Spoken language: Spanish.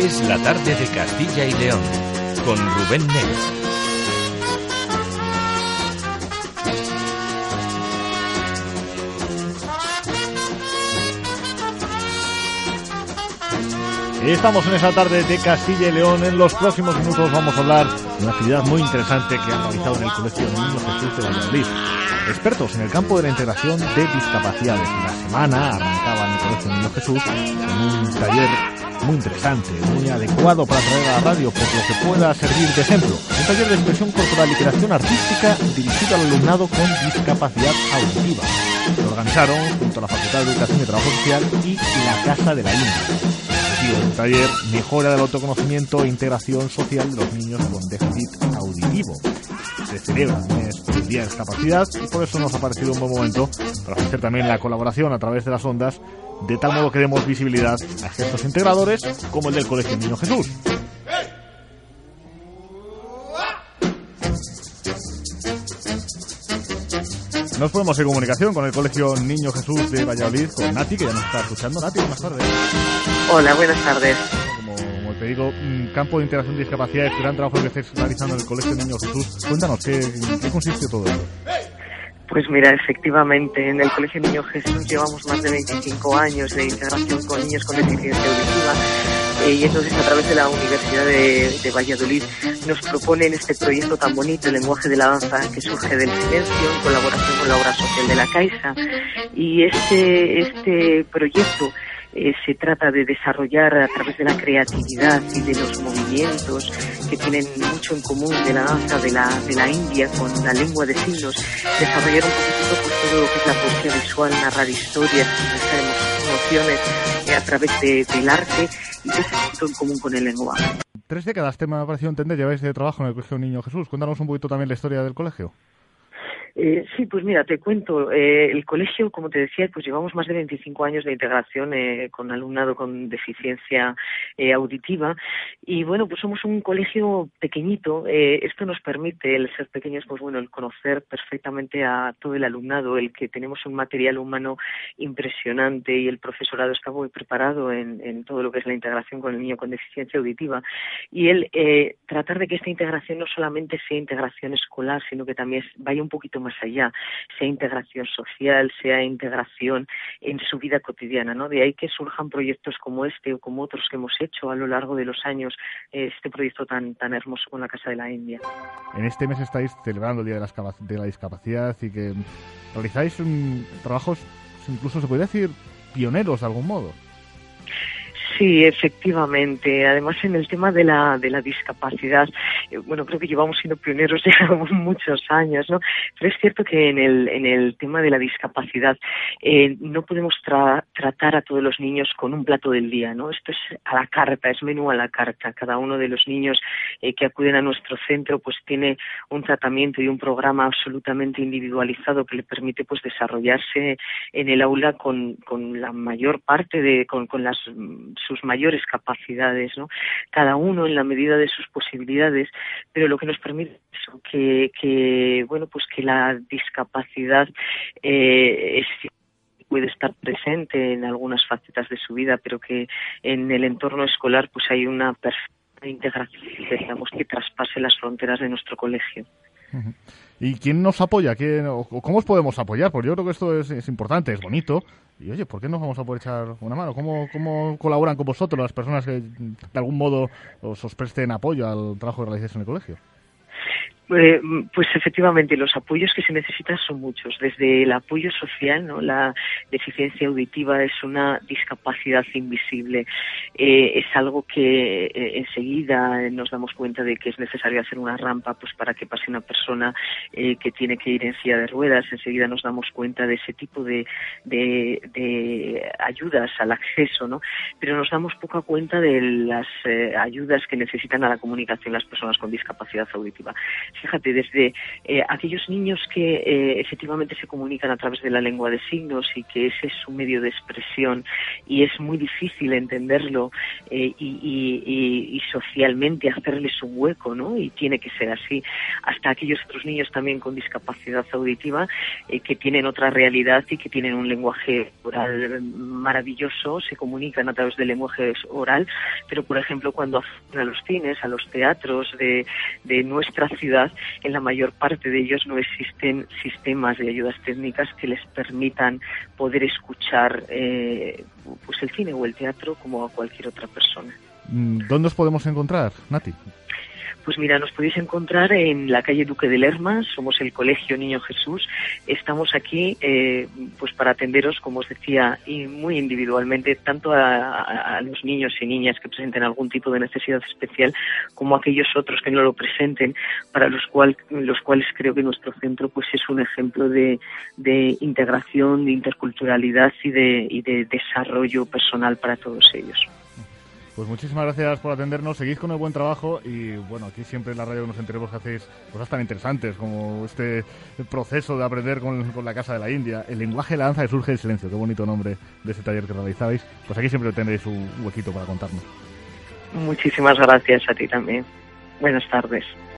Es la tarde de Castilla y León con Rubén Negro. Estamos en esa tarde de Castilla y León. En los próximos minutos vamos a hablar de una actividad muy interesante que han realizado en el Colegio Niño Jesús de Valladolid. Expertos en el campo de la integración de discapacidades. La semana arrancaba en el Colegio Niño Jesús con un taller muy interesante, muy adecuado para traer a la radio, por lo que pueda servir de ejemplo. Un taller de expresión corporal y creación artística dirigido al alumnado con discapacidad auditiva. Lo organizaron junto a la Facultad de Educación y Trabajo Social y la Casa de la India el taller mejora del autoconocimiento e integración social de los niños con déficit auditivo. Se celebra el Día de Discapacidad y por eso nos ha parecido un buen momento para ofrecer también la colaboración a través de las ondas, de tal modo que demos visibilidad a gestos integradores como el del Colegio Niño Jesús. Nos ponemos en comunicación con el Colegio Niño Jesús de Valladolid, con Nati, que ya nos está escuchando. Nati, buenas tardes. Hola, buenas tardes. Digo, campo de integración de discapacidades, gran trabajo que estés realizando en el Colegio Niño Jesús. Cuéntanos, ¿qué, qué consiste todo esto? Pues mira, efectivamente, en el Colegio Niño Jesús llevamos más de 25 años de integración con niños con deficiencia auditiva eh, y entonces a través de la Universidad de, Valladolid nos proponen este proyecto tan bonito, el lenguaje de la danza que surge del silencio en colaboración con la obra social de la Caixa y este, este proyecto eh, se trata de desarrollar a través de la creatividad y de los movimientos que tienen mucho en común de la danza de la, de la India con la lengua de signos, desarrollar un poquito pues, todo lo que es la poesía visual, narrar historias, emociones eh, a través del arte y que es en común con el lenguaje. Tres décadas, te me ha parecido entender, lleváis de trabajo en el Colegio Niño Jesús. Cuéntanos un poquito también la historia del colegio. Eh, sí, pues mira, te cuento. Eh, el colegio, como te decía, pues llevamos más de 25 años de integración eh, con alumnado con deficiencia eh, auditiva y bueno, pues somos un colegio pequeñito. Eh, esto nos permite, el ser pequeños, pues bueno, el conocer perfectamente a todo el alumnado, el que tenemos un material humano impresionante y el profesorado está muy preparado en, en todo lo que es la integración con el niño con deficiencia auditiva y el tratar de que esta integración no solamente sea integración escolar, sino que también vaya un poquito más allá, sea integración social, sea integración en su vida cotidiana, ¿no? De ahí que surjan proyectos como este o como otros que hemos hecho a lo largo de los años, eh, este proyecto tan, tan hermoso con la Casa de la India. En este mes estáis celebrando el Día de la, Discapacidad y que realizáis trabajos, incluso se podría decir, pioneros de algún modo. Sí, efectivamente. Además, en el tema de la, de la discapacidad, eh, bueno, creo que llevamos siendo pioneros ya muchos años, ¿no? Pero es cierto que en el, en el tema de la discapacidad eh, no podemos tratar a todos los niños con un plato del día, ¿no? Esto es a la carta, es menú a la carta. Cada uno de los niños eh, que acuden a nuestro centro pues tiene un tratamiento y un programa absolutamente individualizado que le permite pues desarrollarse en el aula con, con la mayor parte de, con, con las sus mayores capacidades, ¿no? Cada uno en la medida de sus posibilidades, pero lo que nos permite eso, que, que bueno, pues que la discapacidad eh, puede estar presente en algunas facetas de su vida, pero que en el entorno escolar pues hay una perfecta integración, digamos, que traspase las fronteras de nuestro colegio. ¿Y quién nos apoya? ¿Quién, ¿Cómo os podemos apoyar? Porque yo creo que esto es, importante, es bonito. Y oye, ¿por qué no vamos a poder echar una mano? ¿Cómo, ¿Cómo colaboran con vosotros las personas que de algún modo os, os presten apoyo al trabajo que realizáis en el colegio? Eh, pues efectivamente, los apoyos que se necesitan son muchos. Desde el apoyo social, ¿no? la deficiencia auditiva es una discapacidad invisible. Eh, es algo que eh, enseguida nos damos cuenta de que es necesario hacer una rampa pues para que pase una persona que tiene que ir en silla de ruedas. Enseguida nos damos cuenta de ese tipo de, de, ayudas al acceso, ¿no? Pero nos damos poca cuenta de las ayudas que necesitan a la comunicación las personas con discapacidad auditiva fíjate, desde eh, aquellos niños que eh, efectivamente se comunican a través de la lengua de signos y que ese es su medio de expresión y es muy difícil entenderlo y, y, socialmente hacerles un hueco, ¿no? Y tiene que ser así. Hasta aquellos otros niños también con discapacidad auditiva que tienen otra realidad y que tienen un lenguaje oral maravilloso, se comunican a través del lenguaje oral, pero por ejemplo cuando a los cines, a los teatros de, nuestra ciudad, en la mayor parte de ellos no existen sistemas de ayudas técnicas que les permitan poder escuchar eh, pues el cine o el teatro como a cualquier otra persona. Mm, ¿Dónde os podemos encontrar, Nati? Pues mira, nos podéis encontrar en la calle Duque de Lerma, somos el Colegio Niño Jesús. Estamos aquí eh, pues para atenderos, como os decía, y muy individualmente, tanto a, los niños y niñas que presenten algún tipo de necesidad especial, como a aquellos otros que no lo presenten, para los, cual, los cuales creo que nuestro centro pues es un ejemplo de, integración, de interculturalidad y de, y de desarrollo personal para todos ellos. Pues muchísimas gracias por atendernos, seguís con el buen trabajo y bueno, aquí siempre en la radio nos enteremos que hacéis cosas tan interesantes como este proceso de aprender con, la Casa de la India, el lenguaje de la danza de surge el silencio, qué bonito nombre de ese taller que realizáis, pues aquí siempre tendréis un huequito para contarnos. Muchísimas gracias a ti también. Buenas tardes.